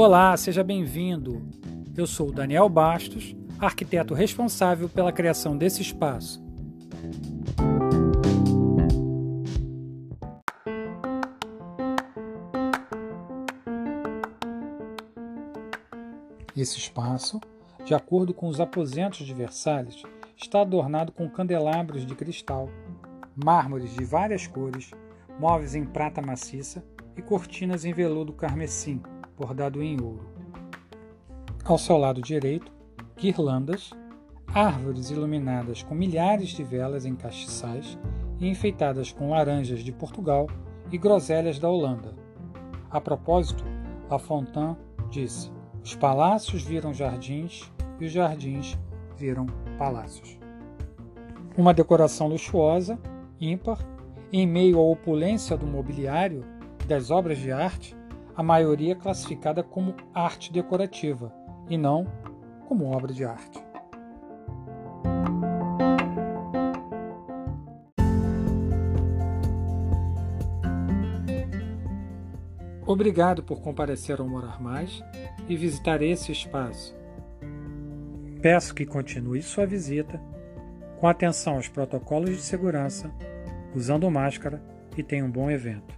Olá, seja bem-vindo. Eu sou Daniel Bastos, arquiteto responsável pela criação desse espaço. Esse espaço, de acordo com os aposentos de Versalhes, está adornado com candelabros de cristal, mármores de várias cores, móveis em prata maciça e cortinas em veludo carmesim, bordado em ouro. Ao seu lado direito, guirlandas, árvores iluminadas com milhares de velas em castiçais e enfeitadas com laranjas de Portugal e groselhas da Holanda. A propósito, La Fontaine disse: Os palácios viram jardins e os jardins viram palácios. Uma decoração luxuosa, ímpar, em meio à opulência do mobiliário e das obras de arte, a maioria classificada como arte decorativa e não como obra de arte. Obrigado por comparecer ao Morar Mais e visitar esse espaço. Peço que continue sua visita com atenção aos protocolos de segurança, usando máscara e tenha um bom evento.